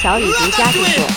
小李独家制作，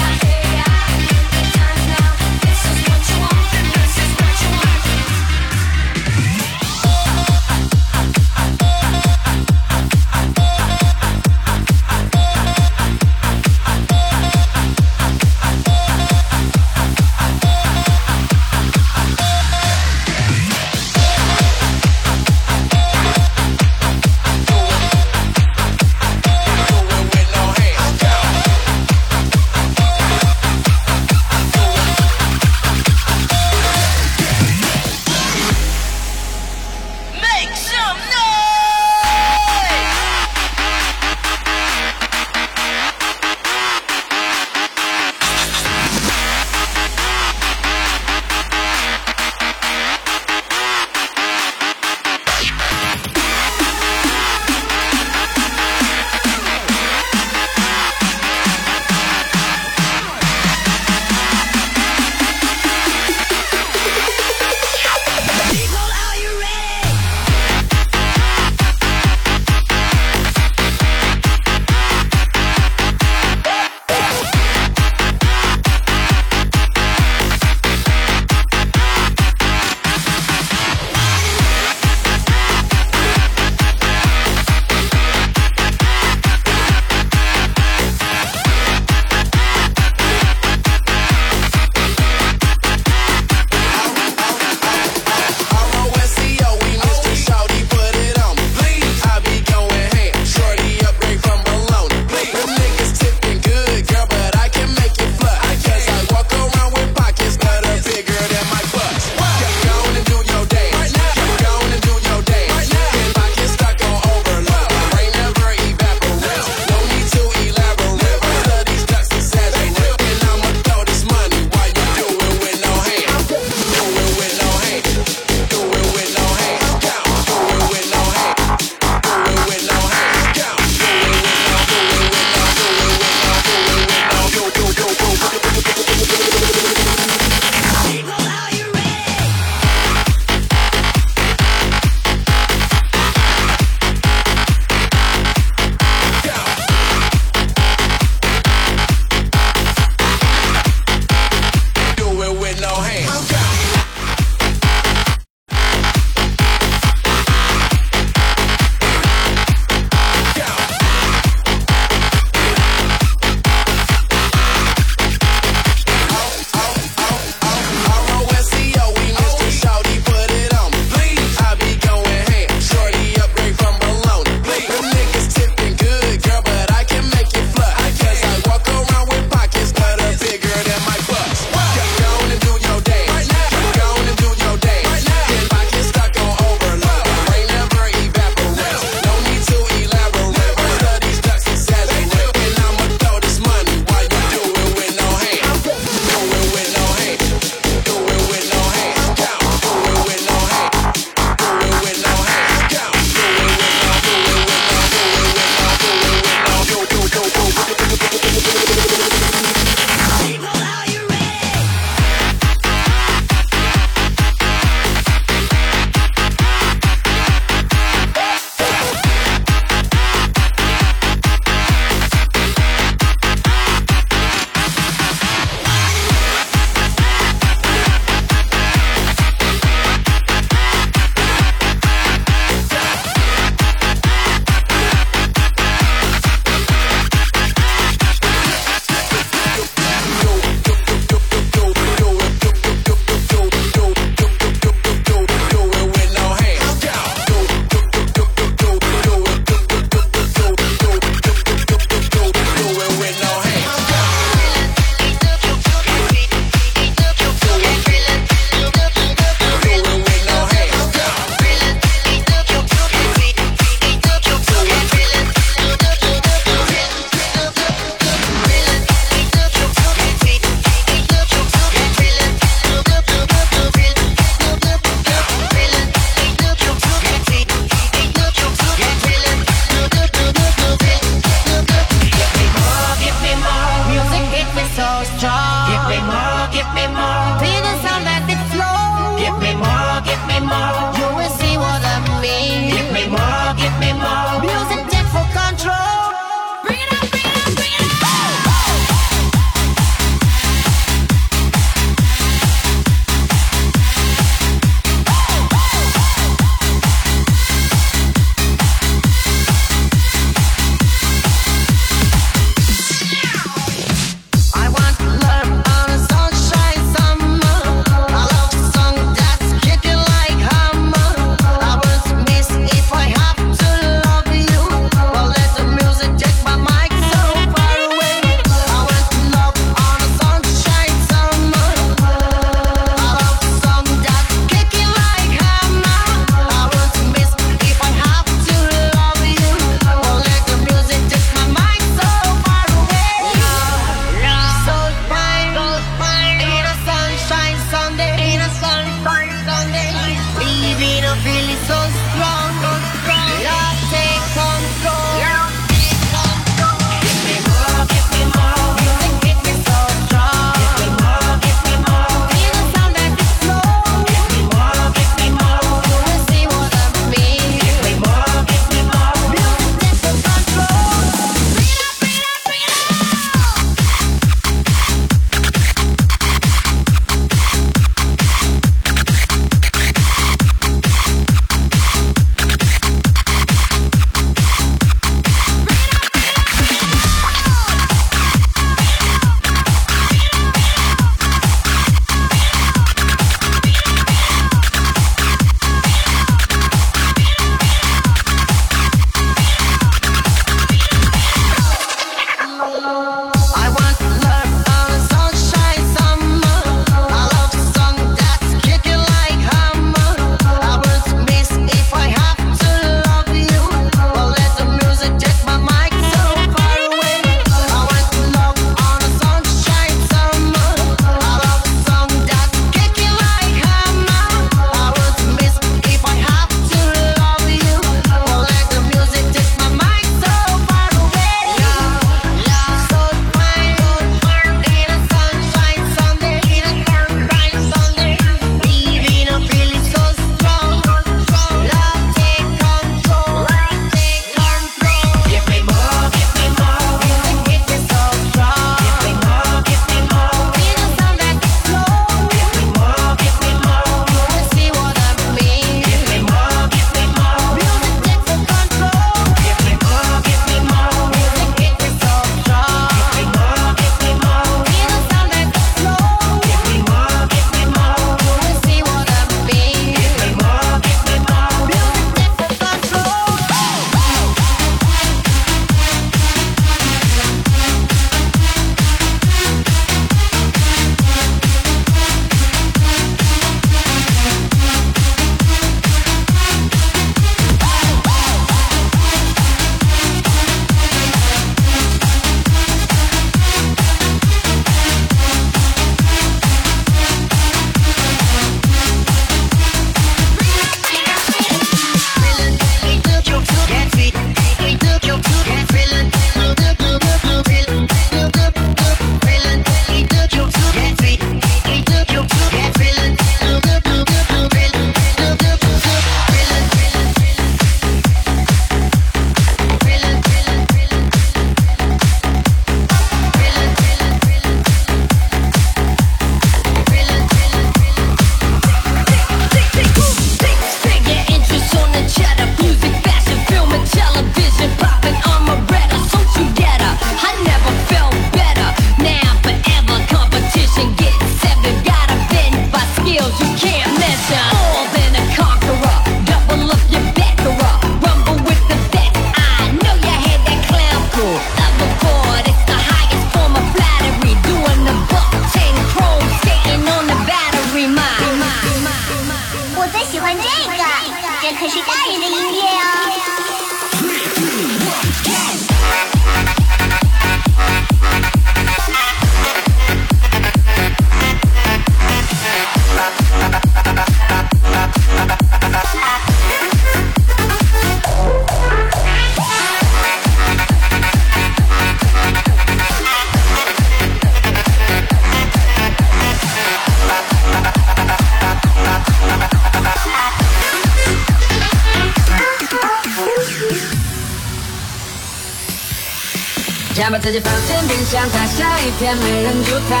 进冰箱，再下一天没人阻挡。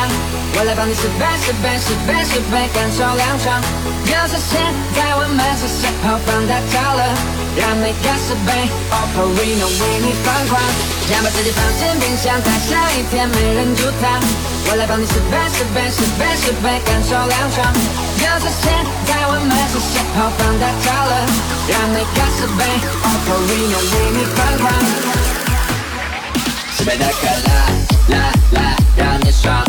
我来帮你十倍、十倍、十倍、十倍，感受凉爽。就是现在，我们是时候放大招了，让每个十倍 Oppo Reno 为你疯狂。想把自己放进冰箱，再下一天没人阻挡。我来帮你十倍、十倍、十倍、十倍，感受凉爽。就是现在，我们是时候放大招了，让每个十倍 Oppo Reno 为你疯狂。十倍的可乐，乐乐让你爽；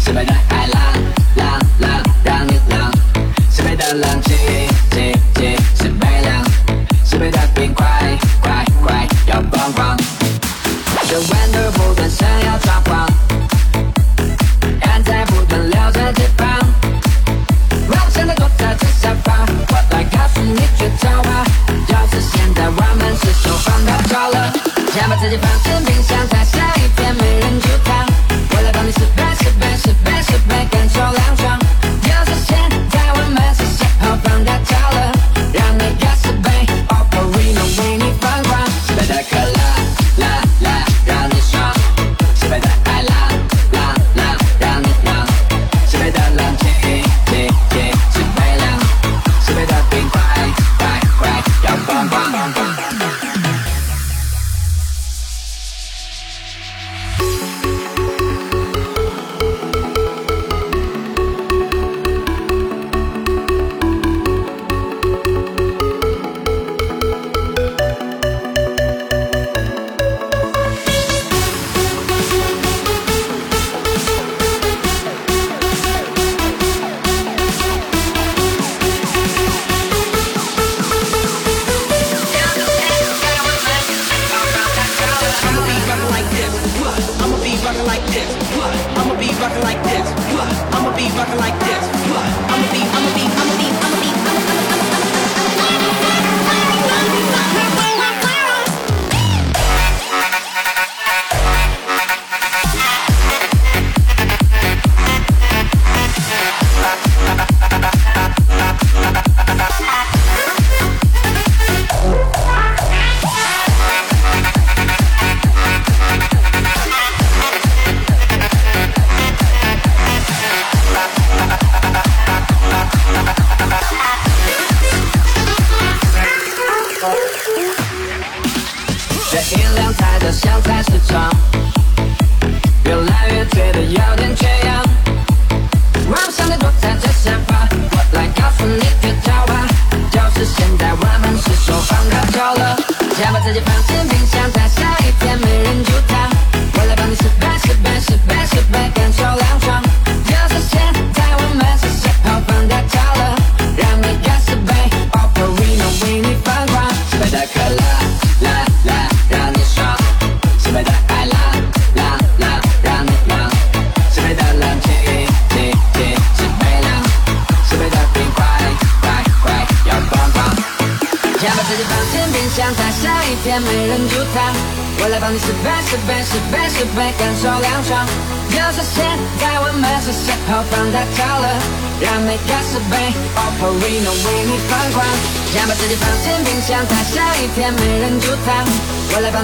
十倍的海浪，浪浪让你浪；十倍的冷气，气气十倍凉；十倍的冰块，块块要疯狂。这温度不断想要抓狂，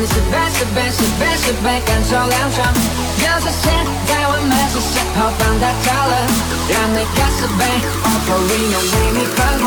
你十倍、十倍、十倍、十倍，感受凉爽。就是现在，我们是时候放大招了，让每个十倍 Oppo Reno 为你疯狂。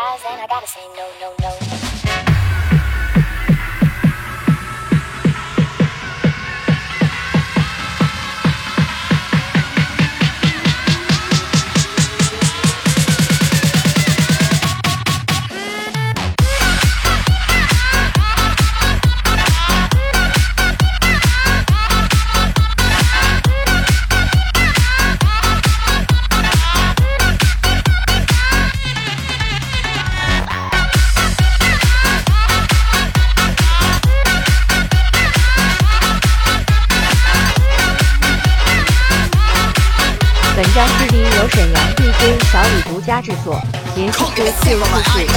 and I gotta say no, no, no. 作，连续播四个。